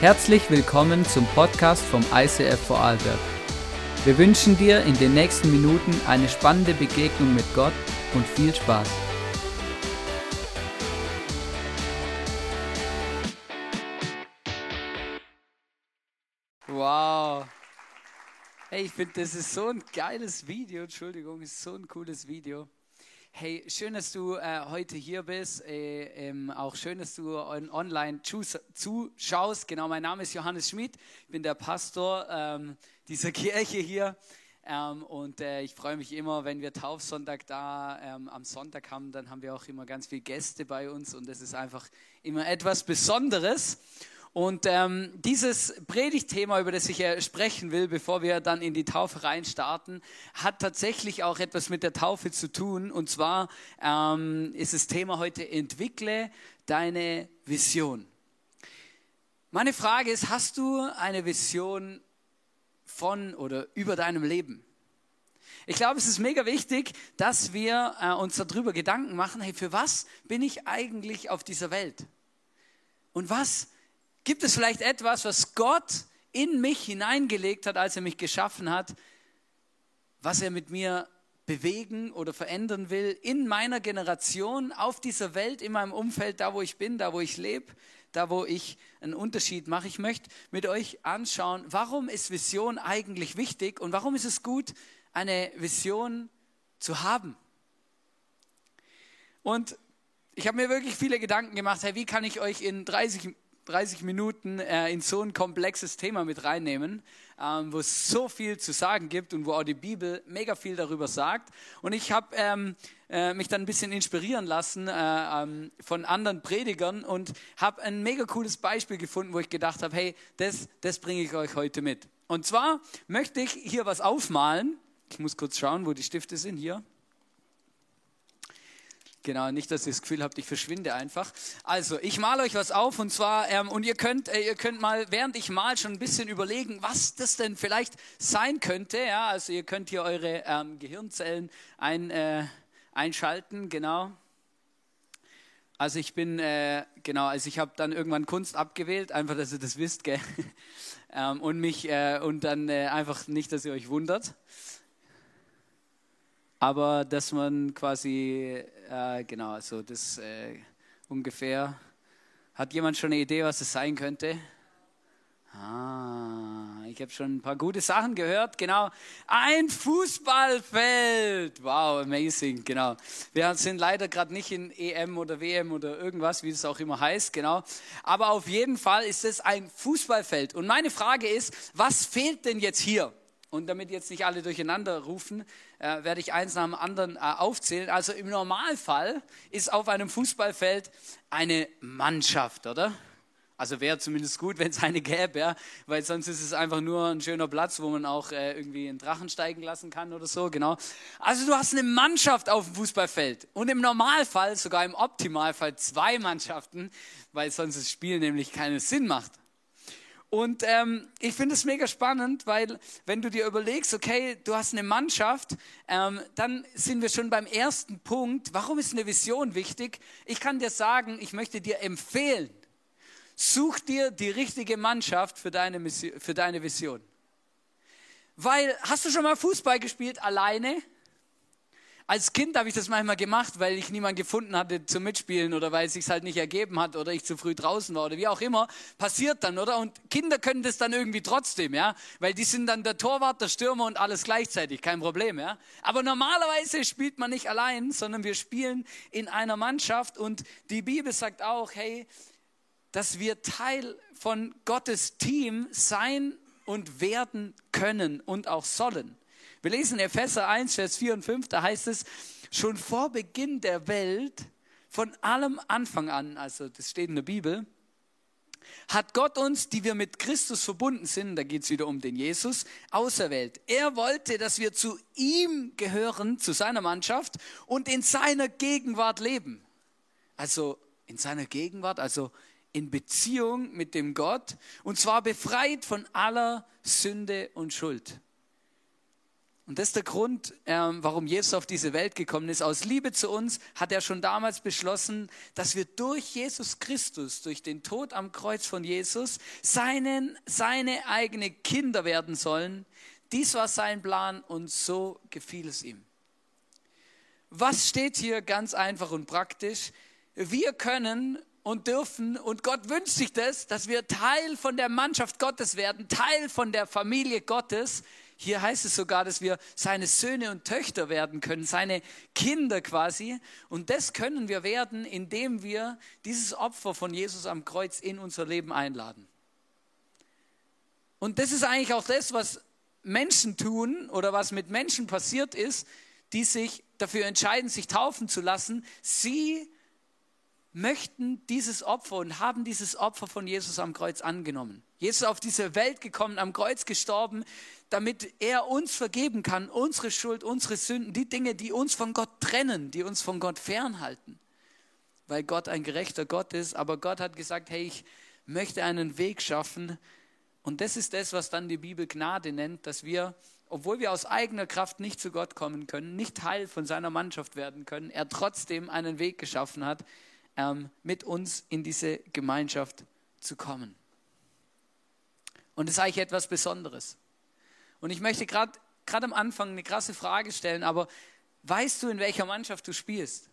Herzlich willkommen zum Podcast vom ICF Vorarlberg. Wir wünschen dir in den nächsten Minuten eine spannende Begegnung mit Gott und viel Spaß. Wow. Hey, ich finde, das ist so ein geiles Video. Entschuldigung, ist so ein cooles Video. Hey, schön, dass du äh, heute hier bist. Äh, ähm, auch schön, dass du on online zuschaust. Genau, mein Name ist Johannes Schmid. Ich bin der Pastor ähm, dieser Kirche hier. Ähm, und äh, ich freue mich immer, wenn wir Taufsonntag da ähm, am Sonntag haben, dann haben wir auch immer ganz viele Gäste bei uns und das ist einfach immer etwas Besonderes. Und ähm, dieses Predigtthema, über das ich sprechen will, bevor wir dann in die Taufe reinstarten, hat tatsächlich auch etwas mit der Taufe zu tun. Und zwar ähm, ist das Thema heute, entwickle deine Vision. Meine Frage ist, hast du eine Vision von oder über deinem Leben? Ich glaube, es ist mega wichtig, dass wir äh, uns darüber Gedanken machen, hey, für was bin ich eigentlich auf dieser Welt? Und was Gibt es vielleicht etwas, was Gott in mich hineingelegt hat, als er mich geschaffen hat, was er mit mir bewegen oder verändern will in meiner Generation, auf dieser Welt, in meinem Umfeld, da wo ich bin, da wo ich lebe, da wo ich einen Unterschied mache. Ich möchte mit euch anschauen, warum ist Vision eigentlich wichtig und warum ist es gut, eine Vision zu haben. Und ich habe mir wirklich viele Gedanken gemacht, hey, wie kann ich euch in 30 30 Minuten äh, in so ein komplexes Thema mit reinnehmen, ähm, wo es so viel zu sagen gibt und wo auch die Bibel mega viel darüber sagt. Und ich habe ähm, äh, mich dann ein bisschen inspirieren lassen äh, ähm, von anderen Predigern und habe ein mega cooles Beispiel gefunden, wo ich gedacht habe, hey, das, das bringe ich euch heute mit. Und zwar möchte ich hier was aufmalen. Ich muss kurz schauen, wo die Stifte sind. Hier. Genau, nicht, dass ihr das Gefühl habt, ich verschwinde einfach. Also, ich male euch was auf und zwar, ähm, und ihr könnt, äh, ihr könnt mal, während ich mal schon ein bisschen überlegen, was das denn vielleicht sein könnte. Ja, also ihr könnt hier eure ähm, Gehirnzellen ein, äh, einschalten, genau. Also ich bin, äh, genau, also ich habe dann irgendwann Kunst abgewählt, einfach, dass ihr das wisst, gell? ähm, und mich, äh, und dann äh, einfach nicht, dass ihr euch wundert aber dass man quasi, äh, genau, also das äh, ungefähr, hat jemand schon eine Idee, was es sein könnte? Ah, ich habe schon ein paar gute Sachen gehört. Genau, ein Fußballfeld. Wow, amazing. Genau. Wir sind leider gerade nicht in EM oder WM oder irgendwas, wie es auch immer heißt. Genau. Aber auf jeden Fall ist es ein Fußballfeld. Und meine Frage ist, was fehlt denn jetzt hier? Und damit jetzt nicht alle durcheinander rufen, äh, werde ich eins nach dem anderen äh, aufzählen. Also im Normalfall ist auf einem Fußballfeld eine Mannschaft, oder? Also wäre zumindest gut, wenn es eine gäbe, ja? weil sonst ist es einfach nur ein schöner Platz, wo man auch äh, irgendwie einen Drachen steigen lassen kann oder so, genau. Also du hast eine Mannschaft auf dem Fußballfeld und im Normalfall, sogar im Optimalfall zwei Mannschaften, weil sonst das Spiel nämlich keinen Sinn macht. Und ähm, ich finde es mega spannend, weil wenn du dir überlegst, okay, du hast eine Mannschaft, ähm, dann sind wir schon beim ersten Punkt. Warum ist eine Vision wichtig? Ich kann dir sagen, ich möchte dir empfehlen, such dir die richtige Mannschaft für deine, Mission, für deine Vision. Weil, hast du schon mal Fußball gespielt alleine? Als Kind habe ich das manchmal gemacht, weil ich niemanden gefunden hatte zum Mitspielen oder weil es sich halt nicht ergeben hat oder ich zu früh draußen war oder wie auch immer. Passiert dann, oder? Und Kinder können das dann irgendwie trotzdem, ja? Weil die sind dann der Torwart, der Stürmer und alles gleichzeitig, kein Problem, ja? Aber normalerweise spielt man nicht allein, sondern wir spielen in einer Mannschaft und die Bibel sagt auch, hey, dass wir Teil von Gottes Team sein und werden können und auch sollen. Wir lesen Epheser 1, Vers 4 und 5, da heißt es, schon vor Beginn der Welt, von allem Anfang an, also das steht in der Bibel, hat Gott uns, die wir mit Christus verbunden sind, da geht es wieder um den Jesus, auserwählt. Er wollte, dass wir zu ihm gehören, zu seiner Mannschaft und in seiner Gegenwart leben. Also in seiner Gegenwart, also in Beziehung mit dem Gott und zwar befreit von aller Sünde und Schuld. Und das ist der Grund, ähm, warum Jesus auf diese Welt gekommen ist. Aus Liebe zu uns hat er schon damals beschlossen, dass wir durch Jesus Christus, durch den Tod am Kreuz von Jesus, seinen, seine eigene Kinder werden sollen. Dies war sein Plan und so gefiel es ihm. Was steht hier ganz einfach und praktisch? Wir können und dürfen und Gott wünscht sich das, dass wir Teil von der Mannschaft Gottes werden, Teil von der Familie Gottes, hier heißt es sogar, dass wir seine Söhne und Töchter werden können, seine Kinder quasi. Und das können wir werden, indem wir dieses Opfer von Jesus am Kreuz in unser Leben einladen. Und das ist eigentlich auch das, was Menschen tun oder was mit Menschen passiert ist, die sich dafür entscheiden, sich taufen zu lassen. Sie möchten dieses Opfer und haben dieses Opfer von Jesus am Kreuz angenommen. Jesus ist auf diese Welt gekommen, am Kreuz gestorben, damit er uns vergeben kann, unsere Schuld, unsere Sünden, die Dinge, die uns von Gott trennen, die uns von Gott fernhalten. Weil Gott ein gerechter Gott ist, aber Gott hat gesagt, hey, ich möchte einen Weg schaffen. Und das ist das, was dann die Bibel Gnade nennt, dass wir, obwohl wir aus eigener Kraft nicht zu Gott kommen können, nicht Teil von seiner Mannschaft werden können, er trotzdem einen Weg geschaffen hat, ähm, mit uns in diese Gemeinschaft zu kommen. Und das ist eigentlich etwas Besonderes. Und ich möchte gerade am Anfang eine krasse Frage stellen, aber weißt du, in welcher Mannschaft du spielst?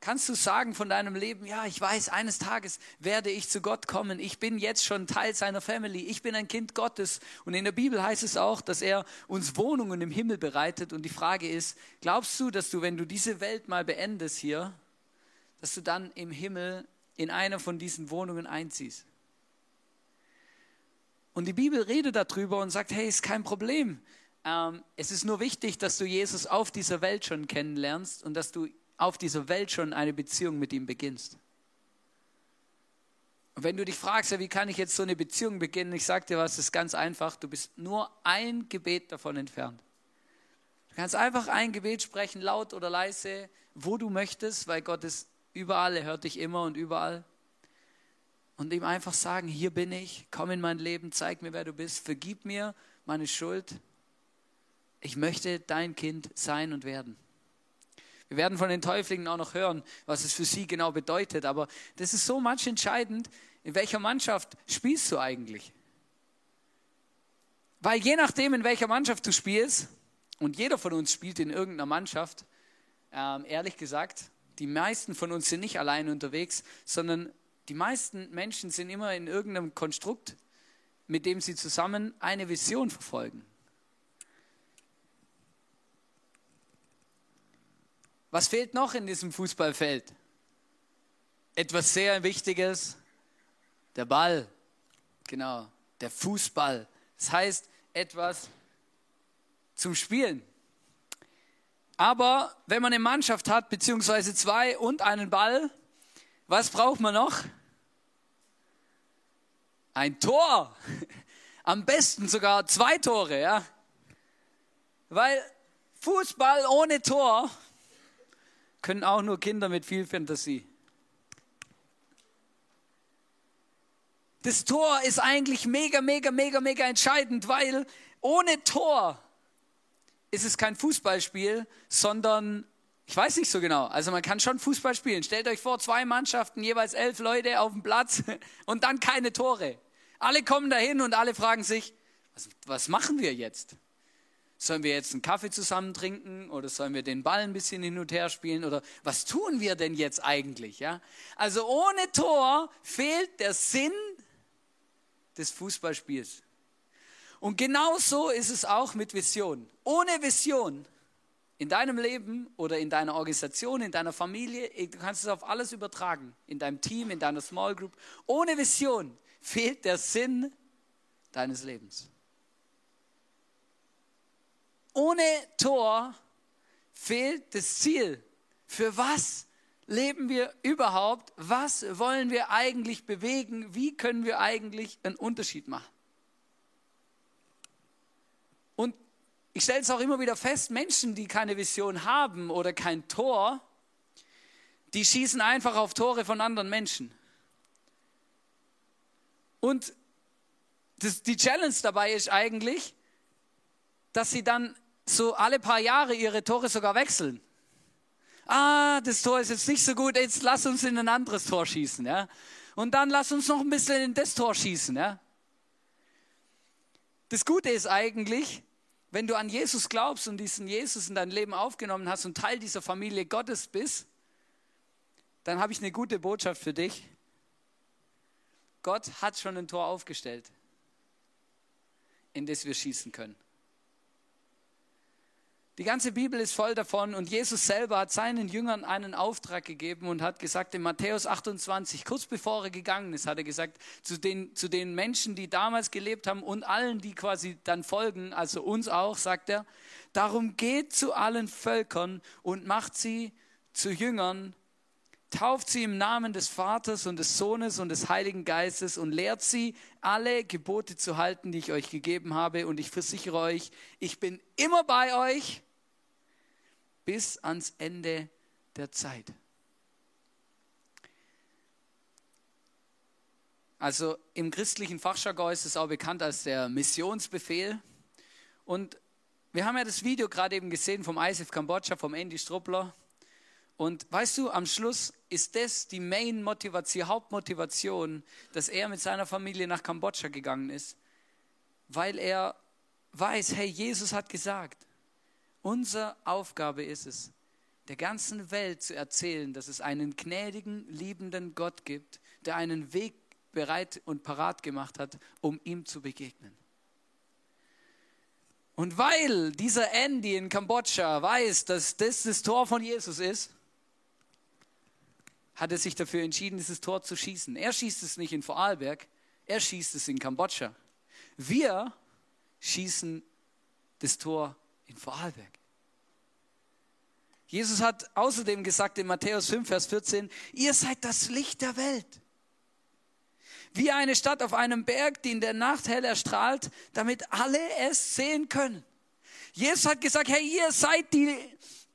Kannst du sagen von deinem Leben, ja, ich weiß, eines Tages werde ich zu Gott kommen. Ich bin jetzt schon Teil seiner Family. Ich bin ein Kind Gottes. Und in der Bibel heißt es auch, dass er uns Wohnungen im Himmel bereitet. Und die Frage ist, glaubst du, dass du, wenn du diese Welt mal beendest hier, dass du dann im Himmel in einer von diesen Wohnungen einziehst? Und die Bibel redet darüber und sagt, hey, ist kein Problem. Ähm, es ist nur wichtig, dass du Jesus auf dieser Welt schon kennenlernst und dass du auf dieser Welt schon eine Beziehung mit ihm beginnst. Und wenn du dich fragst, ja, wie kann ich jetzt so eine Beziehung beginnen, ich sage dir was, es ist ganz einfach, du bist nur ein Gebet davon entfernt. Du kannst einfach ein Gebet sprechen, laut oder leise, wo du möchtest, weil Gott ist überall, er hört dich immer und überall und ihm einfach sagen, hier bin ich, komm in mein Leben, zeig mir, wer du bist, vergib mir meine Schuld. Ich möchte dein Kind sein und werden. Wir werden von den Täuflingen auch noch hören, was es für sie genau bedeutet, aber das ist so manch entscheidend, in welcher Mannschaft spielst du eigentlich? Weil je nachdem, in welcher Mannschaft du spielst, und jeder von uns spielt in irgendeiner Mannschaft, ähm, ehrlich gesagt, die meisten von uns sind nicht allein unterwegs, sondern die meisten Menschen sind immer in irgendeinem Konstrukt, mit dem sie zusammen eine Vision verfolgen. Was fehlt noch in diesem Fußballfeld? Etwas sehr Wichtiges, der Ball, genau, der Fußball. Das heißt, etwas zum Spielen. Aber wenn man eine Mannschaft hat, beziehungsweise zwei und einen Ball, was braucht man noch? Ein Tor. Am besten sogar zwei Tore, ja. Weil Fußball ohne Tor können auch nur Kinder mit viel Fantasie. Das Tor ist eigentlich mega, mega, mega, mega entscheidend, weil ohne Tor ist es kein Fußballspiel, sondern ich weiß nicht so genau. Also man kann schon Fußball spielen. Stellt euch vor, zwei Mannschaften, jeweils elf Leute auf dem Platz und dann keine Tore. Alle kommen dahin und alle fragen sich, was, was machen wir jetzt? Sollen wir jetzt einen Kaffee zusammen trinken oder sollen wir den Ball ein bisschen hin und her spielen oder was tun wir denn jetzt eigentlich? Ja? Also ohne Tor fehlt der Sinn des Fußballspiels. Und genau so ist es auch mit Vision. Ohne Vision in deinem Leben oder in deiner Organisation, in deiner Familie, du kannst es auf alles übertragen, in deinem Team, in deiner Small Group. Ohne Vision fehlt der Sinn deines Lebens. Ohne Tor fehlt das Ziel. Für was leben wir überhaupt? Was wollen wir eigentlich bewegen? Wie können wir eigentlich einen Unterschied machen? Und ich stelle es auch immer wieder fest, Menschen, die keine Vision haben oder kein Tor, die schießen einfach auf Tore von anderen Menschen. Und das, die Challenge dabei ist eigentlich, dass sie dann so alle paar Jahre ihre Tore sogar wechseln. Ah, das Tor ist jetzt nicht so gut, jetzt lass uns in ein anderes Tor schießen. Ja? Und dann lass uns noch ein bisschen in das Tor schießen. Ja? Das Gute ist eigentlich, wenn du an Jesus glaubst und diesen Jesus in dein Leben aufgenommen hast und Teil dieser Familie Gottes bist, dann habe ich eine gute Botschaft für dich. Gott hat schon ein Tor aufgestellt, in das wir schießen können. Die ganze Bibel ist voll davon und Jesus selber hat seinen Jüngern einen Auftrag gegeben und hat gesagt in Matthäus 28, kurz bevor er gegangen ist, hat er gesagt, zu den, zu den Menschen, die damals gelebt haben und allen, die quasi dann folgen, also uns auch, sagt er, darum geht zu allen Völkern und macht sie zu Jüngern, tauft sie im Namen des Vaters und des Sohnes und des Heiligen Geistes und lehrt sie, alle Gebote zu halten, die ich euch gegeben habe. Und ich versichere euch, ich bin immer bei euch bis ans Ende der Zeit. Also im christlichen Fachjargon ist es auch bekannt als der Missionsbefehl. Und wir haben ja das Video gerade eben gesehen vom ISF Kambodscha, vom Andy Struppler. Und weißt du, am Schluss ist das die Main-Motivation, Hauptmotivation, dass er mit seiner Familie nach Kambodscha gegangen ist, weil er weiß, hey, Jesus hat gesagt, Unsere Aufgabe ist es, der ganzen Welt zu erzählen, dass es einen gnädigen, liebenden Gott gibt, der einen Weg bereit und parat gemacht hat, um ihm zu begegnen. Und weil dieser Andy in Kambodscha weiß, dass das das Tor von Jesus ist, hat er sich dafür entschieden, dieses Tor zu schießen. Er schießt es nicht in Vorarlberg, er schießt es in Kambodscha. Wir schießen das Tor in Vorarlberg. Jesus hat außerdem gesagt in Matthäus 5, Vers 14, ihr seid das Licht der Welt. Wie eine Stadt auf einem Berg, die in der Nacht hell erstrahlt, damit alle es sehen können. Jesus hat gesagt, hey, ihr seid die,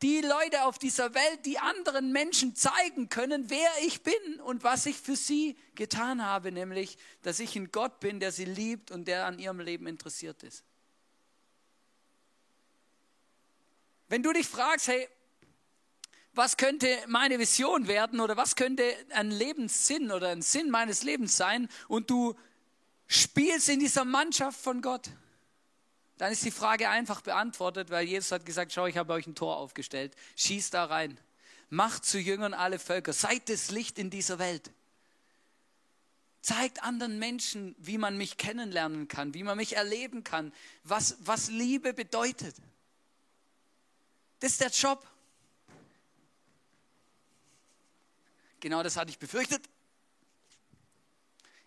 die Leute auf dieser Welt, die anderen Menschen zeigen können, wer ich bin und was ich für sie getan habe, nämlich, dass ich ein Gott bin, der sie liebt und der an ihrem Leben interessiert ist. Wenn du dich fragst, hey, was könnte meine Vision werden oder was könnte ein Lebenssinn oder ein Sinn meines Lebens sein und du spielst in dieser Mannschaft von Gott, dann ist die Frage einfach beantwortet, weil Jesus hat gesagt, schau, ich habe euch ein Tor aufgestellt, schießt da rein, macht zu Jüngern alle Völker, seid das Licht in dieser Welt. Zeigt anderen Menschen, wie man mich kennenlernen kann, wie man mich erleben kann, was, was Liebe bedeutet. Das ist der Job. Genau das hatte ich befürchtet.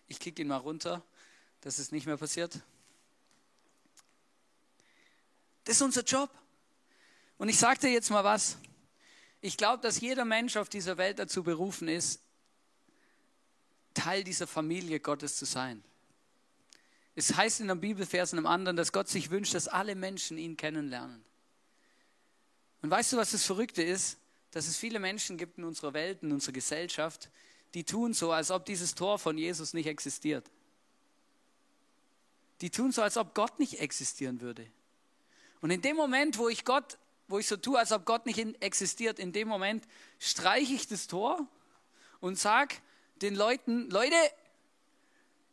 Ich kicke ihn mal runter, dass es nicht mehr passiert. Das ist unser Job. Und ich sage dir jetzt mal was. Ich glaube, dass jeder Mensch auf dieser Welt dazu berufen ist, Teil dieser Familie Gottes zu sein. Es heißt in einem Bibelvers in einem anderen, dass Gott sich wünscht, dass alle Menschen ihn kennenlernen. Und weißt du, was das Verrückte ist? Dass es viele Menschen gibt in unserer Welt, in unserer Gesellschaft, die tun so, als ob dieses Tor von Jesus nicht existiert. Die tun so, als ob Gott nicht existieren würde. Und in dem Moment, wo ich Gott, wo ich so tue, als ob Gott nicht existiert, in dem Moment streiche ich das Tor und sage den Leuten, Leute,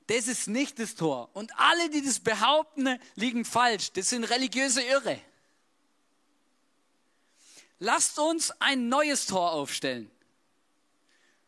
das ist nicht das Tor. Und alle, die das behaupten, liegen falsch. Das sind religiöse Irre. Lasst uns ein neues Tor aufstellen.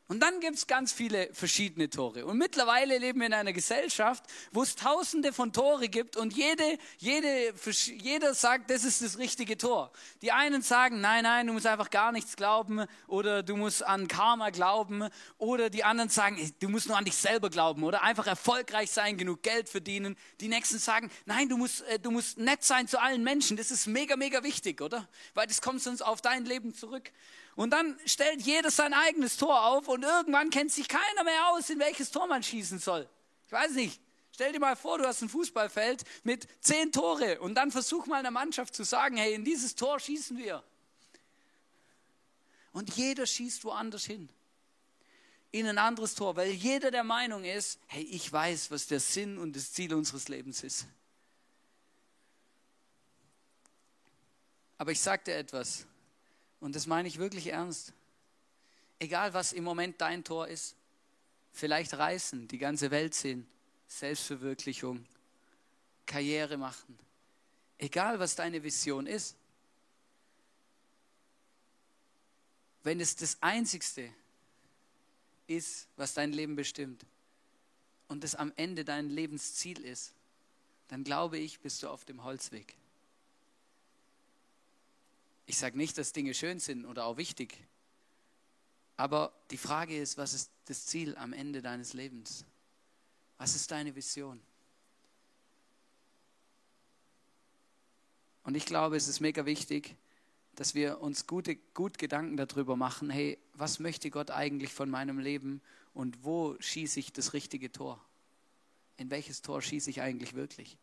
Und dann gibt es ganz viele verschiedene Tore. Und mittlerweile leben wir in einer Gesellschaft, wo es tausende von Tore gibt und jede, jede, jeder sagt, das ist das richtige Tor. Die einen sagen, nein, nein, du musst einfach gar nichts glauben oder du musst an Karma glauben oder die anderen sagen, du musst nur an dich selber glauben oder einfach erfolgreich sein, genug Geld verdienen. Die nächsten sagen, nein, du musst, äh, du musst nett sein zu allen Menschen. Das ist mega, mega wichtig, oder? Weil das kommt sonst auf dein Leben zurück. Und dann stellt jeder sein eigenes Tor auf und irgendwann kennt sich keiner mehr aus, in welches Tor man schießen soll. Ich weiß nicht. Stell dir mal vor, du hast ein Fußballfeld mit zehn Tore und dann versuch mal einer Mannschaft zu sagen, hey, in dieses Tor schießen wir. Und jeder schießt woanders hin. In ein anderes Tor, weil jeder der Meinung ist, hey, ich weiß, was der Sinn und das Ziel unseres Lebens ist. Aber ich dir etwas, und das meine ich wirklich ernst. Egal, was im Moment dein Tor ist, vielleicht reisen, die ganze Welt sehen, Selbstverwirklichung, Karriere machen. Egal, was deine Vision ist. Wenn es das Einzigste ist, was dein Leben bestimmt und es am Ende dein Lebensziel ist, dann glaube ich, bist du auf dem Holzweg. Ich sage nicht, dass Dinge schön sind oder auch wichtig, aber die Frage ist, was ist das Ziel am Ende deines Lebens? Was ist deine Vision? Und ich glaube, es ist mega wichtig, dass wir uns gute, gut Gedanken darüber machen, hey, was möchte Gott eigentlich von meinem Leben und wo schieße ich das richtige Tor? In welches Tor schieße ich eigentlich wirklich?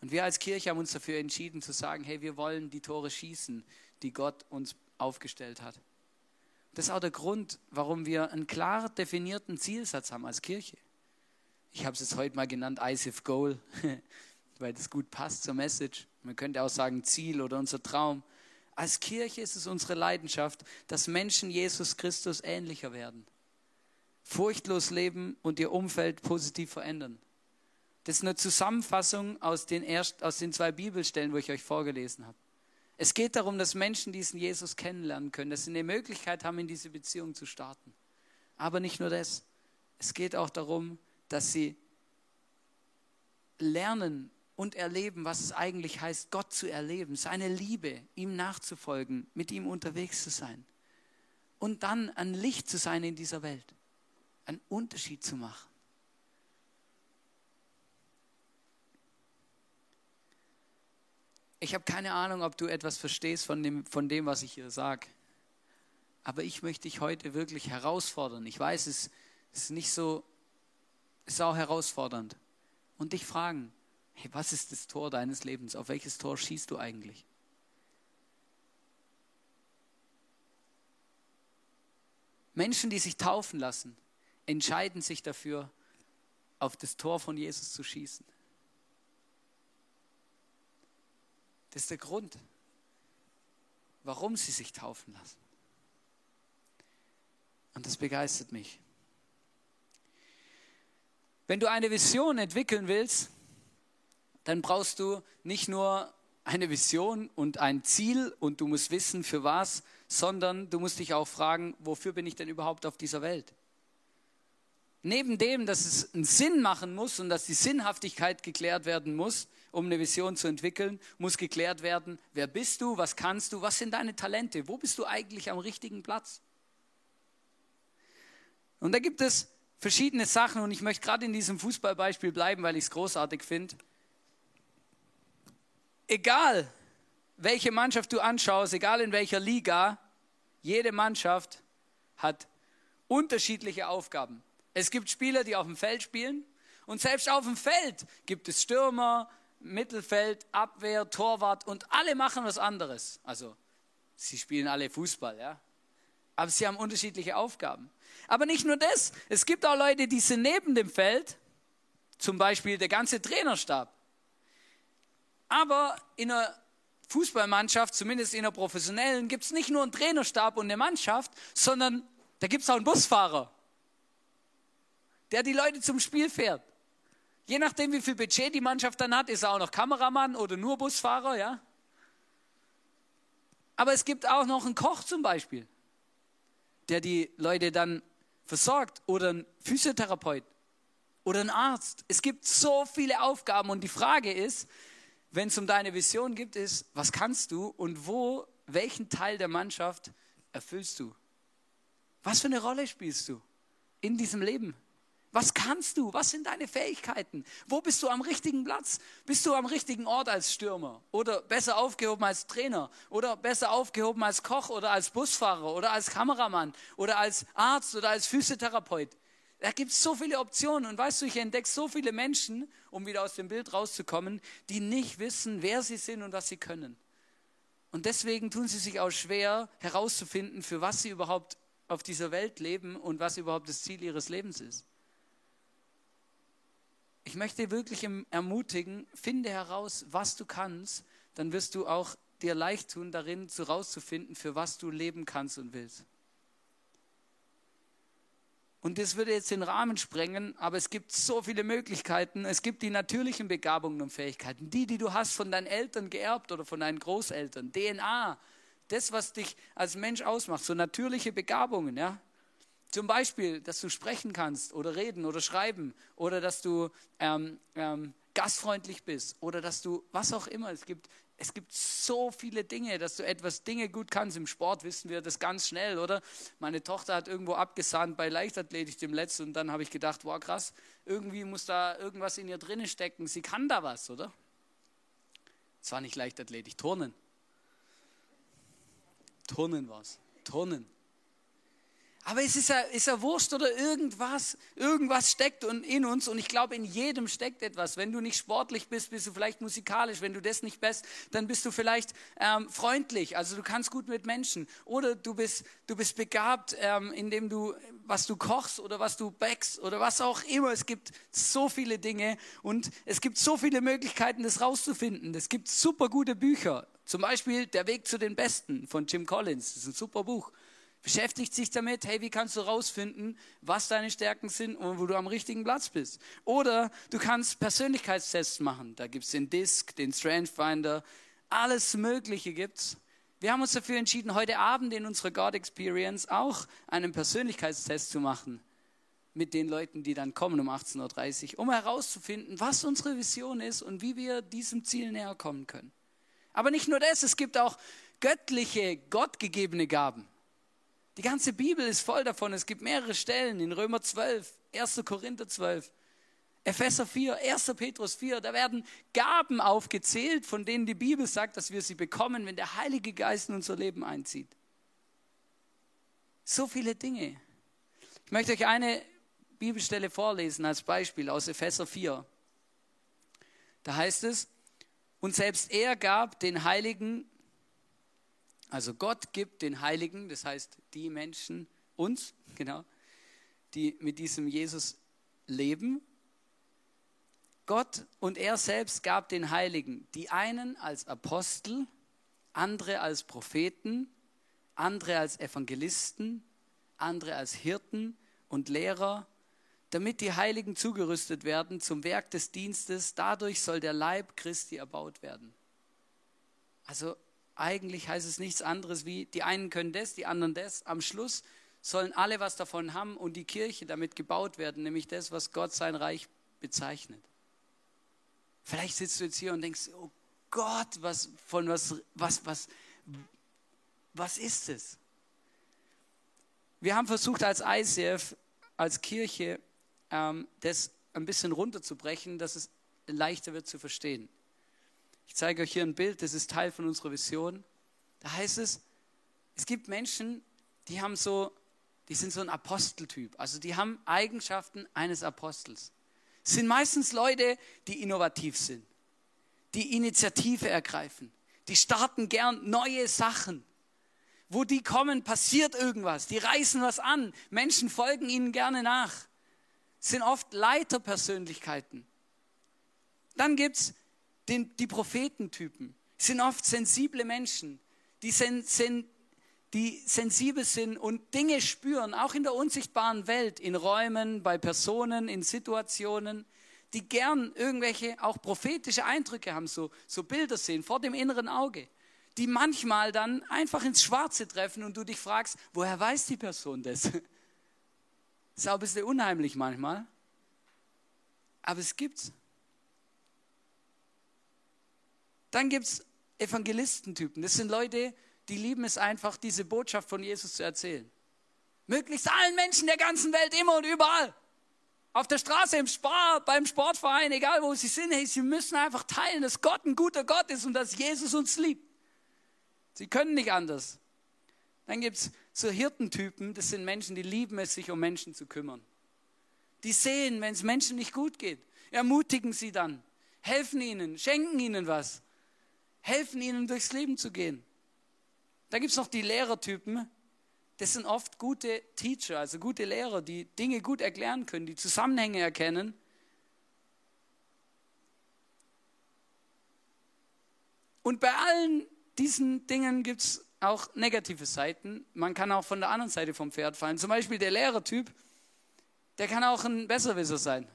Und wir als Kirche haben uns dafür entschieden zu sagen, hey, wir wollen die Tore schießen, die Gott uns aufgestellt hat. Das ist auch der Grund, warum wir einen klar definierten Zielsatz haben als Kirche. Ich habe es jetzt heute mal genannt, ISIF Goal, weil das gut passt zur Message. Man könnte auch sagen Ziel oder unser Traum. Als Kirche ist es unsere Leidenschaft, dass Menschen Jesus Christus ähnlicher werden, furchtlos leben und ihr Umfeld positiv verändern. Das ist eine Zusammenfassung aus den, erst, aus den zwei Bibelstellen, wo ich euch vorgelesen habe. Es geht darum, dass Menschen diesen Jesus kennenlernen können, dass sie eine Möglichkeit haben, in diese Beziehung zu starten. Aber nicht nur das. Es geht auch darum, dass sie lernen und erleben, was es eigentlich heißt, Gott zu erleben, seine Liebe, ihm nachzufolgen, mit ihm unterwegs zu sein. Und dann ein Licht zu sein in dieser Welt, einen Unterschied zu machen. Ich habe keine Ahnung, ob du etwas verstehst von dem, von dem was ich hier sage. Aber ich möchte dich heute wirklich herausfordern. Ich weiß, es ist nicht so, es ist auch herausfordernd. Und dich fragen, hey, was ist das Tor deines Lebens? Auf welches Tor schießt du eigentlich? Menschen, die sich taufen lassen, entscheiden sich dafür, auf das Tor von Jesus zu schießen. Das ist der Grund, warum sie sich taufen lassen. Und das begeistert mich. Wenn du eine Vision entwickeln willst, dann brauchst du nicht nur eine Vision und ein Ziel und du musst wissen, für was, sondern du musst dich auch fragen, wofür bin ich denn überhaupt auf dieser Welt? Neben dem, dass es einen Sinn machen muss und dass die Sinnhaftigkeit geklärt werden muss, um eine Vision zu entwickeln, muss geklärt werden, wer bist du, was kannst du, was sind deine Talente, wo bist du eigentlich am richtigen Platz? Und da gibt es verschiedene Sachen und ich möchte gerade in diesem Fußballbeispiel bleiben, weil ich es großartig finde. Egal, welche Mannschaft du anschaust, egal in welcher Liga, jede Mannschaft hat unterschiedliche Aufgaben. Es gibt Spieler, die auf dem Feld spielen und selbst auf dem Feld gibt es Stürmer, Mittelfeld, Abwehr, Torwart und alle machen was anderes. Also, sie spielen alle Fußball, ja. Aber sie haben unterschiedliche Aufgaben. Aber nicht nur das, es gibt auch Leute, die sind neben dem Feld, zum Beispiel der ganze Trainerstab. Aber in einer Fußballmannschaft, zumindest in einer professionellen, gibt es nicht nur einen Trainerstab und eine Mannschaft, sondern da gibt es auch einen Busfahrer, der die Leute zum Spiel fährt. Je nachdem, wie viel Budget die Mannschaft dann hat, ist er auch noch Kameramann oder nur Busfahrer, ja. Aber es gibt auch noch einen Koch zum Beispiel, der die Leute dann versorgt oder einen Physiotherapeut oder einen Arzt. Es gibt so viele Aufgaben und die Frage ist, wenn es um deine Vision geht, ist, was kannst du und wo, welchen Teil der Mannschaft erfüllst du? Was für eine Rolle spielst du in diesem Leben? Was kannst du? Was sind deine Fähigkeiten? Wo bist du am richtigen Platz? Bist du am richtigen Ort als Stürmer? Oder besser aufgehoben als Trainer? Oder besser aufgehoben als Koch oder als Busfahrer oder als Kameramann oder als Arzt oder als Physiotherapeut? Da gibt es so viele Optionen. Und weißt du, ich entdecke so viele Menschen, um wieder aus dem Bild rauszukommen, die nicht wissen, wer sie sind und was sie können. Und deswegen tun sie sich auch schwer herauszufinden, für was sie überhaupt auf dieser Welt leben und was überhaupt das Ziel ihres Lebens ist. Ich möchte wirklich ermutigen, finde heraus, was du kannst, dann wirst du auch dir leicht tun, darin zu rauszufinden, für was du leben kannst und willst. Und das würde jetzt den Rahmen sprengen, aber es gibt so viele Möglichkeiten. Es gibt die natürlichen Begabungen und Fähigkeiten, die, die du hast von deinen Eltern geerbt oder von deinen Großeltern, DNA, das, was dich als Mensch ausmacht, so natürliche Begabungen, ja. Zum Beispiel, dass du sprechen kannst oder reden oder schreiben oder dass du ähm, ähm, gastfreundlich bist oder dass du was auch immer. Es gibt, es gibt so viele Dinge, dass du etwas Dinge gut kannst. Im Sport wissen wir das ganz schnell, oder? Meine Tochter hat irgendwo abgesandt bei Leichtathletik dem letzten und dann habe ich gedacht, wow krass, irgendwie muss da irgendwas in ihr drinne stecken. Sie kann da was, oder? Es war nicht Leichtathletik, Turnen. Turnen war es. Turnen. Aber es ist ja, ist ja wurscht oder irgendwas. Irgendwas steckt in uns und ich glaube, in jedem steckt etwas. Wenn du nicht sportlich bist, bist du vielleicht musikalisch. Wenn du das nicht bist, dann bist du vielleicht ähm, freundlich. Also du kannst gut mit Menschen. Oder du bist, du bist begabt, ähm, indem du, was du kochst oder was du backst oder was auch immer. Es gibt so viele Dinge und es gibt so viele Möglichkeiten, das rauszufinden. Es gibt super gute Bücher. Zum Beispiel Der Weg zu den Besten von Jim Collins. Das ist ein super Buch beschäftigt sich damit, hey, wie kannst du rausfinden, was deine Stärken sind und wo du am richtigen Platz bist. Oder du kannst Persönlichkeitstests machen. Da gibt es den DISC, den Strength Finder, alles Mögliche gibt's. Wir haben uns dafür entschieden, heute Abend in unserer God Experience auch einen Persönlichkeitstest zu machen mit den Leuten, die dann kommen um 18.30 Uhr, um herauszufinden, was unsere Vision ist und wie wir diesem Ziel näher kommen können. Aber nicht nur das, es gibt auch göttliche, gottgegebene Gaben. Die ganze Bibel ist voll davon. Es gibt mehrere Stellen in Römer 12, 1. Korinther 12, Epheser 4, 1. Petrus 4. Da werden Gaben aufgezählt, von denen die Bibel sagt, dass wir sie bekommen, wenn der Heilige Geist in unser Leben einzieht. So viele Dinge. Ich möchte euch eine Bibelstelle vorlesen als Beispiel aus Epheser 4. Da heißt es, und selbst er gab den Heiligen also Gott gibt den Heiligen, das heißt die Menschen, uns, genau, die mit diesem Jesus leben. Gott und er selbst gab den Heiligen, die einen als Apostel, andere als Propheten, andere als Evangelisten, andere als Hirten und Lehrer, damit die Heiligen zugerüstet werden zum Werk des Dienstes. Dadurch soll der Leib Christi erbaut werden. Also eigentlich heißt es nichts anderes wie, die einen können das, die anderen das. Am Schluss sollen alle was davon haben und die Kirche damit gebaut werden, nämlich das, was Gott sein Reich bezeichnet. Vielleicht sitzt du jetzt hier und denkst, oh Gott, was, von was, was, was, was ist es? Wir haben versucht als ICF, als Kirche, ähm, das ein bisschen runterzubrechen, dass es leichter wird zu verstehen. Ich zeige euch hier ein Bild, das ist Teil von unserer Vision. Da heißt es, es gibt Menschen, die haben so, die sind so ein Aposteltyp. Also die haben Eigenschaften eines Apostels. Es sind meistens Leute, die innovativ sind, die Initiative ergreifen, die starten gern neue Sachen. Wo die kommen, passiert irgendwas. Die reißen was an. Menschen folgen ihnen gerne nach. Sind oft Leiterpersönlichkeiten. Dann gibt es den, die Prophetentypen sind oft sensible Menschen, die, sen, sen, die sensibel sind und Dinge spüren, auch in der unsichtbaren Welt, in Räumen, bei Personen, in Situationen, die gern irgendwelche auch prophetische Eindrücke haben, so, so Bilder sehen vor dem inneren Auge, die manchmal dann einfach ins Schwarze treffen und du dich fragst, woher weiß die Person das? Das ist auch ein bisschen unheimlich manchmal. Aber es gibt's. Dann gibt es Evangelistentypen. Das sind Leute, die lieben es einfach, diese Botschaft von Jesus zu erzählen. Möglichst allen Menschen der ganzen Welt, immer und überall. Auf der Straße, im Spar, beim Sportverein, egal wo sie sind, hey, sie müssen einfach teilen, dass Gott ein guter Gott ist und dass Jesus uns liebt. Sie können nicht anders. Dann gibt es so Hirtentypen, das sind Menschen, die lieben es, sich um Menschen zu kümmern. Die sehen, wenn es Menschen nicht gut geht, ermutigen sie dann, helfen ihnen, schenken ihnen was helfen ihnen durchs Leben zu gehen. Da gibt es noch die Lehrertypen. Das sind oft gute Teacher, also gute Lehrer, die Dinge gut erklären können, die Zusammenhänge erkennen. Und bei allen diesen Dingen gibt es auch negative Seiten. Man kann auch von der anderen Seite vom Pferd fallen. Zum Beispiel der Lehrertyp, der kann auch ein Besserwisser sein.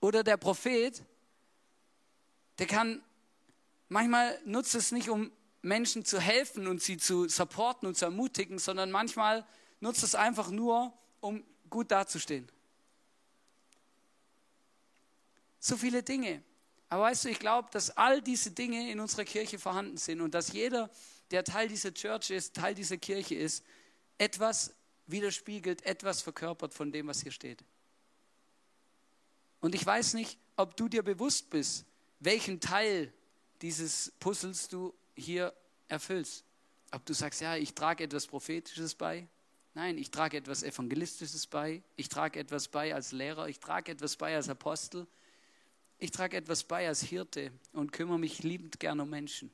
Oder der Prophet, der kann, manchmal nutzt es nicht, um Menschen zu helfen und sie zu supporten und zu ermutigen, sondern manchmal nutzt es einfach nur, um gut dazustehen. So viele Dinge. Aber weißt du, ich glaube, dass all diese Dinge in unserer Kirche vorhanden sind und dass jeder, der Teil dieser Church ist, Teil dieser Kirche ist, etwas widerspiegelt, etwas verkörpert von dem, was hier steht. Und ich weiß nicht, ob du dir bewusst bist, welchen Teil dieses Puzzles du hier erfüllst. Ob du sagst, ja, ich trage etwas Prophetisches bei. Nein, ich trage etwas Evangelistisches bei. Ich trage etwas bei als Lehrer. Ich trage etwas bei als Apostel. Ich trage etwas bei als Hirte und kümmere mich liebend gern um Menschen.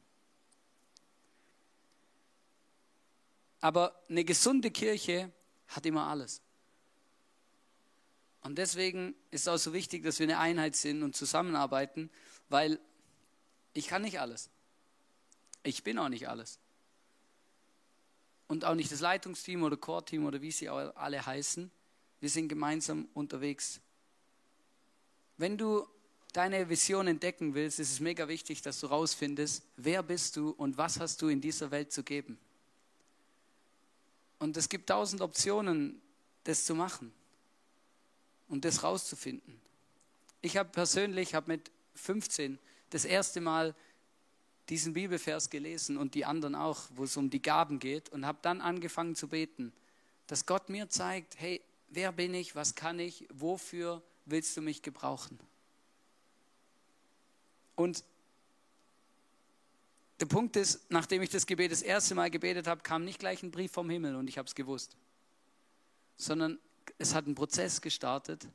Aber eine gesunde Kirche hat immer alles. Und deswegen ist es auch so wichtig, dass wir eine Einheit sind und zusammenarbeiten, weil ich kann nicht alles. Ich bin auch nicht alles. Und auch nicht das Leitungsteam oder Core-Team oder wie sie alle heißen. Wir sind gemeinsam unterwegs. Wenn du deine Vision entdecken willst, ist es mega wichtig, dass du rausfindest, wer bist du und was hast du in dieser Welt zu geben. Und es gibt tausend Optionen, das zu machen und das rauszufinden. Ich habe persönlich, habe mit 15 das erste Mal diesen Bibelvers gelesen und die anderen auch, wo es um die Gaben geht und habe dann angefangen zu beten, dass Gott mir zeigt, hey, wer bin ich, was kann ich, wofür willst du mich gebrauchen? Und der Punkt ist, nachdem ich das Gebet das erste Mal gebetet habe, kam nicht gleich ein Brief vom Himmel und ich habe es gewusst, sondern es hat einen Prozess gestartet,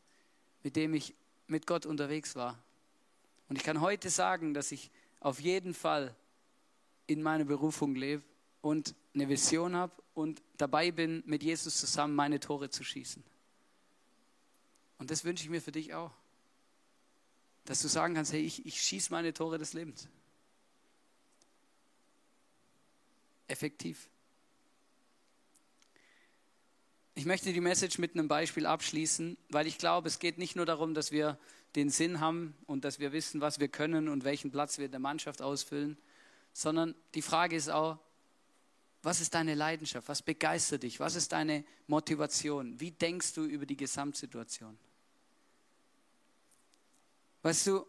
mit dem ich mit Gott unterwegs war. Und ich kann heute sagen, dass ich auf jeden Fall in meiner Berufung lebe und eine Vision habe und dabei bin, mit Jesus zusammen meine Tore zu schießen. Und das wünsche ich mir für dich auch. Dass du sagen kannst, hey, ich, ich schieße meine Tore des Lebens. Effektiv. Ich möchte die Message mit einem Beispiel abschließen, weil ich glaube, es geht nicht nur darum, dass wir den Sinn haben und dass wir wissen, was wir können und welchen Platz wir in der Mannschaft ausfüllen, sondern die Frage ist auch, was ist deine Leidenschaft? Was begeistert dich? Was ist deine Motivation? Wie denkst du über die Gesamtsituation? Weißt du,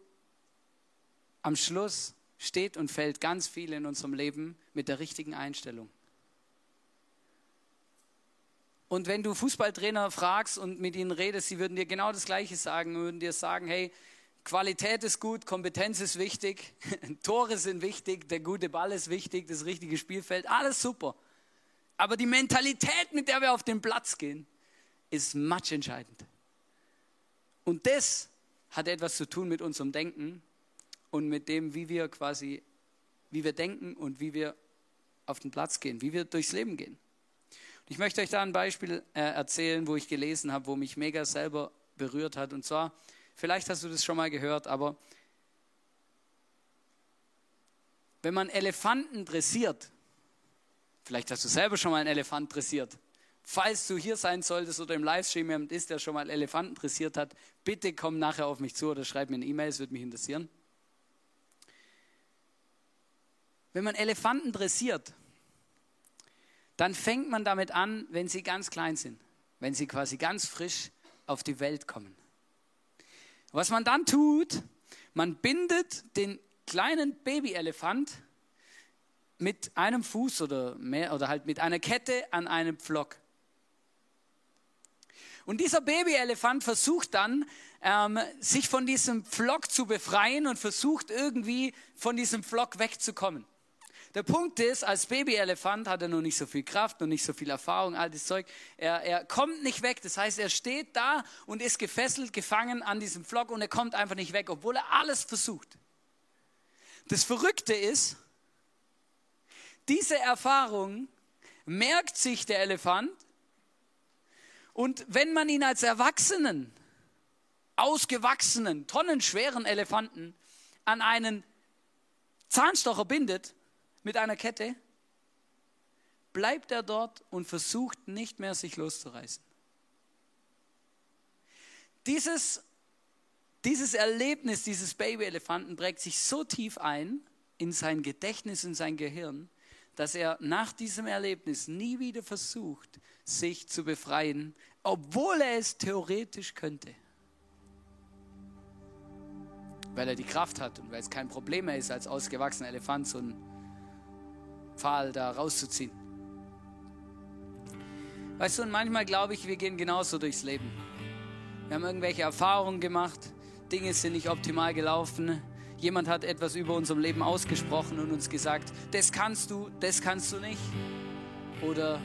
am Schluss steht und fällt ganz viel in unserem Leben mit der richtigen Einstellung. Und wenn du Fußballtrainer fragst und mit ihnen redest, sie würden dir genau das Gleiche sagen, würden dir sagen, hey, Qualität ist gut, Kompetenz ist wichtig, Tore sind wichtig, der gute Ball ist wichtig, das richtige Spielfeld, alles super. Aber die Mentalität, mit der wir auf den Platz gehen, ist much entscheidend. Und das hat etwas zu tun mit unserem Denken und mit dem, wie wir quasi, wie wir denken und wie wir auf den Platz gehen, wie wir durchs Leben gehen. Ich möchte euch da ein Beispiel äh, erzählen, wo ich gelesen habe, wo mich mega selber berührt hat. Und zwar, vielleicht hast du das schon mal gehört, aber wenn man Elefanten dressiert, vielleicht hast du selber schon mal einen Elefant dressiert, falls du hier sein solltest oder im Livestream jemand ist, der schon mal Elefanten dressiert hat, bitte komm nachher auf mich zu oder schreib mir eine E-Mail, es würde mich interessieren. Wenn man Elefanten dressiert, dann fängt man damit an, wenn sie ganz klein sind, wenn sie quasi ganz frisch auf die Welt kommen. Was man dann tut, man bindet den kleinen Babyelefant mit einem Fuß oder mehr oder halt mit einer Kette an einem Pflock. Und dieser Babyelefant versucht dann, ähm, sich von diesem Pflock zu befreien und versucht irgendwie von diesem Pflock wegzukommen. Der Punkt ist, als Babyelefant hat er noch nicht so viel Kraft, noch nicht so viel Erfahrung, all das Zeug. Er, er kommt nicht weg. Das heißt, er steht da und ist gefesselt, gefangen an diesem Flock und er kommt einfach nicht weg, obwohl er alles versucht. Das Verrückte ist, diese Erfahrung merkt sich der Elefant und wenn man ihn als Erwachsenen, ausgewachsenen, tonnenschweren Elefanten an einen Zahnstocher bindet mit einer Kette, bleibt er dort und versucht nicht mehr sich loszureißen. Dieses, dieses Erlebnis dieses Babyelefanten prägt sich so tief ein in sein Gedächtnis, in sein Gehirn, dass er nach diesem Erlebnis nie wieder versucht, sich zu befreien, obwohl er es theoretisch könnte. Weil er die Kraft hat und weil es kein Problem mehr ist, als ausgewachsener Elefant so einen Pfahl da rauszuziehen. Weißt du, und manchmal glaube ich, wir gehen genauso durchs Leben. Wir haben irgendwelche Erfahrungen gemacht, Dinge sind nicht optimal gelaufen. Jemand hat etwas über unserem Leben ausgesprochen und uns gesagt, das kannst du, das kannst du nicht. Oder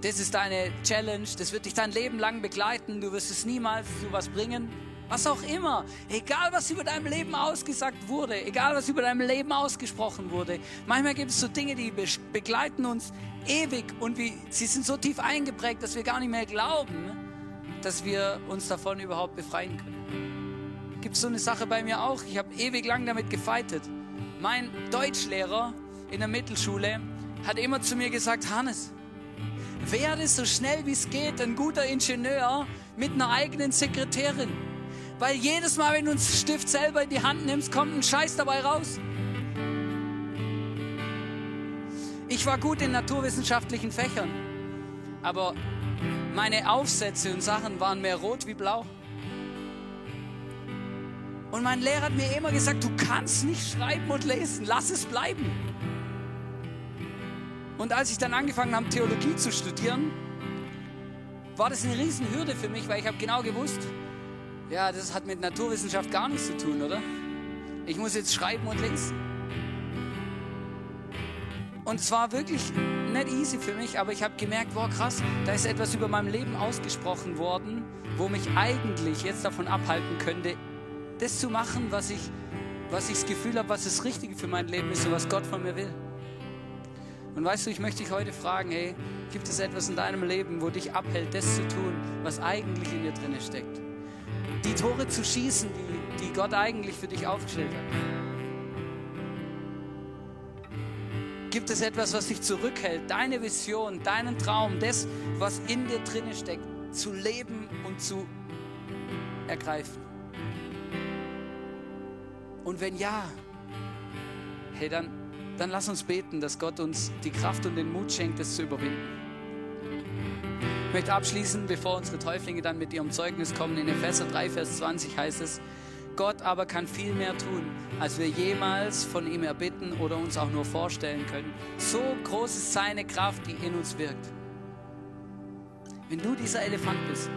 das ist deine Challenge, das wird dich dein Leben lang begleiten, du wirst es niemals zu was bringen. Was auch immer, egal was über deinem Leben ausgesagt wurde, egal was über deinem Leben ausgesprochen wurde. Manchmal gibt es so Dinge, die begleiten uns ewig und wie, sie sind so tief eingeprägt, dass wir gar nicht mehr glauben, dass wir uns davon überhaupt befreien können. Gibt es so eine Sache bei mir auch? Ich habe ewig lang damit gefeitet. Mein Deutschlehrer in der Mittelschule hat immer zu mir gesagt, Hannes, werde so schnell wie es geht ein guter Ingenieur mit einer eigenen Sekretärin. Weil jedes Mal, wenn du einen Stift selber in die Hand nimmst, kommt ein Scheiß dabei raus. Ich war gut in naturwissenschaftlichen Fächern, aber meine Aufsätze und Sachen waren mehr rot wie blau. Und mein Lehrer hat mir immer gesagt, du kannst nicht schreiben und lesen, lass es bleiben. Und als ich dann angefangen habe, Theologie zu studieren, war das eine Riesenhürde für mich, weil ich habe genau gewusst, ja, das hat mit Naturwissenschaft gar nichts zu tun, oder? Ich muss jetzt schreiben und lesen. Und es war wirklich nicht easy für mich, aber ich habe gemerkt, wow krass, da ist etwas über mein Leben ausgesprochen worden, wo mich eigentlich jetzt davon abhalten könnte, das zu machen, was ich, was ich das Gefühl habe, was das Richtige für mein Leben ist und was Gott von mir will. Und weißt du, ich möchte dich heute fragen, hey, gibt es etwas in deinem Leben, wo dich abhält, das zu tun, was eigentlich in dir drin steckt? Die Tore zu schießen, die, die Gott eigentlich für dich aufgestellt hat. Gibt es etwas, was dich zurückhält, deine Vision, deinen Traum, das, was in dir drinne steckt, zu leben und zu ergreifen? Und wenn ja, hey, dann, dann lass uns beten, dass Gott uns die Kraft und den Mut schenkt, das zu überwinden. Ich möchte abschließen, bevor unsere Täuflinge dann mit ihrem Zeugnis kommen. In Epheser 3, Vers 20 heißt es, Gott aber kann viel mehr tun, als wir jemals von ihm erbitten oder uns auch nur vorstellen können. So groß ist seine Kraft, die in uns wirkt. Wenn du dieser Elefant bist,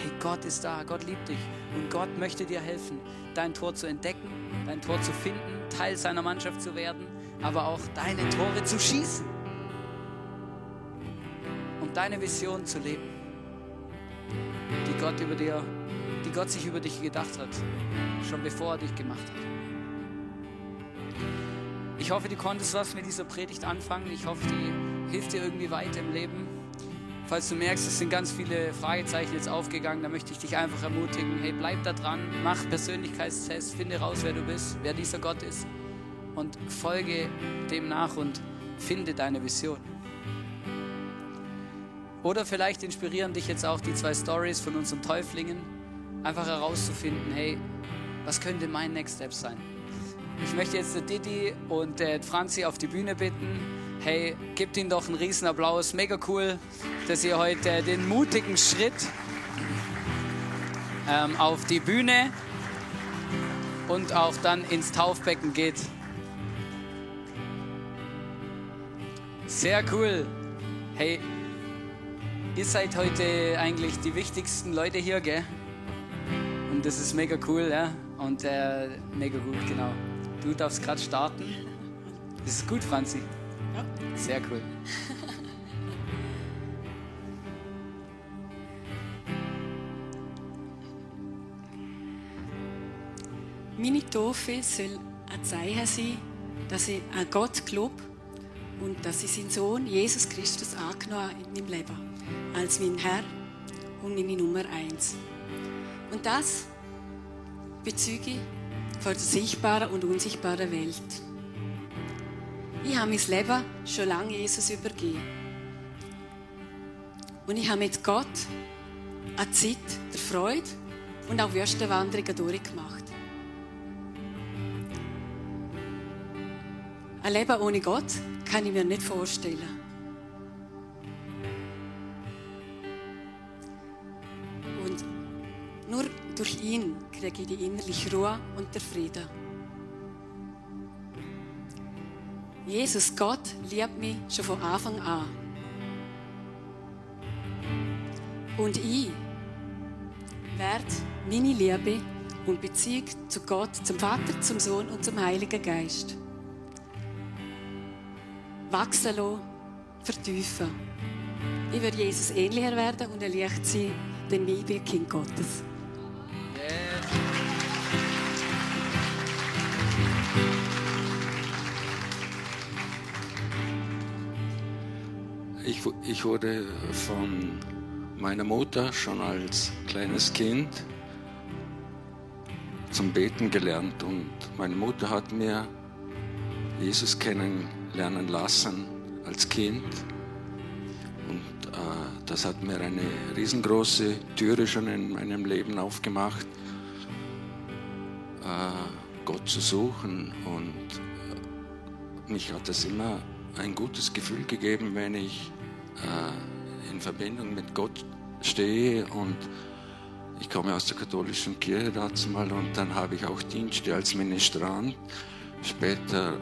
hey, Gott ist da, Gott liebt dich und Gott möchte dir helfen, dein Tor zu entdecken, dein Tor zu finden, Teil seiner Mannschaft zu werden, aber auch deine Tore zu schießen deine Vision zu leben, die Gott über dir die Gott sich über dich gedacht hat, schon bevor er dich gemacht hat. Ich hoffe, du konntest was mit dieser Predigt anfangen. Ich hoffe, die hilft dir irgendwie weiter im Leben. Falls du merkst, es sind ganz viele Fragezeichen jetzt aufgegangen, dann möchte ich dich einfach ermutigen, hey, bleib da dran, mach Persönlichkeitstests, finde raus, wer du bist, wer dieser Gott ist und folge dem nach und finde deine Vision. Oder vielleicht inspirieren dich jetzt auch die zwei Stories von unseren Täuflingen einfach herauszufinden, hey, was könnte mein Next Step sein? Ich möchte jetzt Didi und Franzi auf die Bühne bitten. Hey, gebt ihnen doch einen riesen Applaus. Mega cool, dass ihr heute den mutigen Schritt ähm, auf die Bühne und auch dann ins Taufbecken geht. Sehr cool. Hey, ihr seid heute eigentlich die wichtigsten Leute hier, gell? Und das ist mega cool, ja. Und äh, mega gut, genau. Du darfst gerade starten. Das ist gut, Franzi. Ja. Sehr cool. Meine Taufe soll ein Zeichen sein, dass ich an Gott glaube und dass ich seinen Sohn Jesus Christus angenommen habe in meinem Leben als mein Herr und meine Nummer eins. Und das bezüge ich vor der sichtbaren und unsichtbaren Welt. Ich habe mein Leben schon lange Jesus übergeben. Und ich habe mit Gott eine Zeit der Freude und auch Wüstenwanderungen durchgemacht. Ein Leben ohne Gott kann ich mir nicht vorstellen. Durch ihn kriege ich die innerliche Ruhe und der Frieden. Jesus Gott liebt mich schon von Anfang an. Und ich werde meine Liebe und Beziehung zu Gott, zum Vater, zum Sohn und zum Heiligen Geist wachsen lassen, vertiefen. Ich werde Jesus ähnlicher werden und ein Licht sein, denn ich bin Kind Gottes. Ich, ich wurde von meiner Mutter schon als kleines Kind zum Beten gelernt und meine Mutter hat mir Jesus kennenlernen lassen als Kind. Und äh, das hat mir eine riesengroße Türe schon in meinem Leben aufgemacht, äh, Gott zu suchen. Und äh, mich hat das immer ein gutes Gefühl gegeben, wenn ich äh, in Verbindung mit Gott stehe und ich komme aus der katholischen Kirche dazu mal und dann habe ich auch Dienste als Ministrant. Später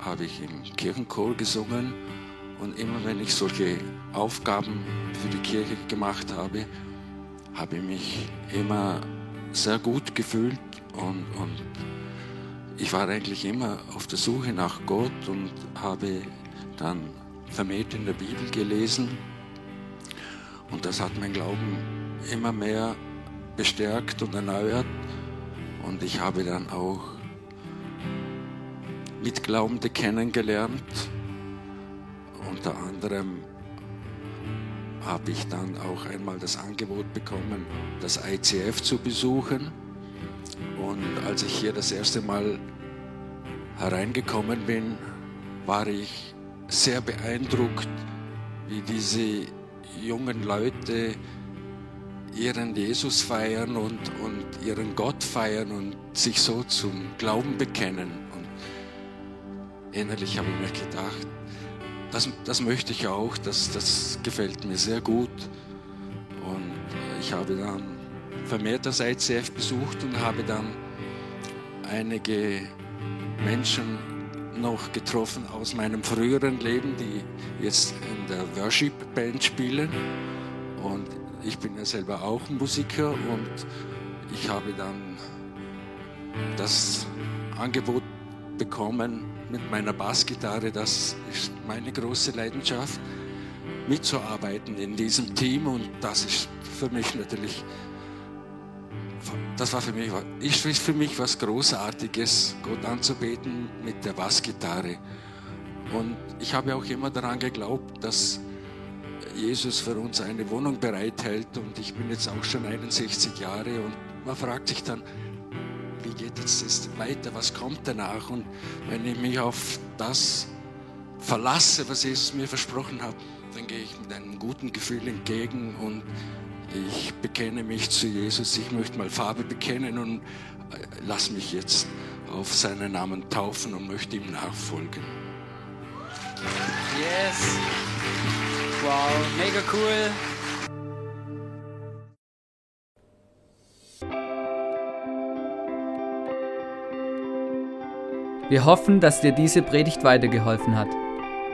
habe ich im Kirchenchor gesungen und immer wenn ich solche Aufgaben für die Kirche gemacht habe, habe ich mich immer sehr gut gefühlt und, und ich war eigentlich immer auf der Suche nach Gott und habe dann vermehrt in der Bibel gelesen und das hat mein Glauben immer mehr bestärkt und erneuert und ich habe dann auch Mitglaubende kennengelernt. Unter anderem habe ich dann auch einmal das Angebot bekommen, das ICF zu besuchen. Und als ich hier das erste Mal hereingekommen bin, war ich sehr beeindruckt, wie diese jungen Leute ihren Jesus feiern und, und ihren Gott feiern und sich so zum Glauben bekennen. Und innerlich habe ich mir gedacht, das, das möchte ich auch, das, das gefällt mir sehr gut. Und ich habe dann vermehrt das ICF besucht und habe dann einige Menschen noch getroffen aus meinem früheren Leben, die jetzt in der Worship Band spielen. Und ich bin ja selber auch Musiker und ich habe dann das Angebot bekommen mit meiner Bassgitarre, das ist meine große Leidenschaft, mitzuarbeiten in diesem Team und das ist für mich natürlich das war für mich, ist für mich was Großartiges, Gott anzubeten mit der Bassgitarre. Und ich habe auch immer daran geglaubt, dass Jesus für uns eine Wohnung bereithält. Und ich bin jetzt auch schon 61 Jahre und man fragt sich dann, wie geht jetzt das weiter, was kommt danach? Und wenn ich mich auf das verlasse, was Jesus mir versprochen hat, dann gehe ich mit einem guten Gefühl entgegen und ich bekenne mich zu Jesus, ich möchte mal Farbe bekennen und äh, lass mich jetzt auf seinen Namen taufen und möchte ihm nachfolgen. Yes. Wow, mega cool. Wir hoffen, dass dir diese Predigt weitergeholfen hat.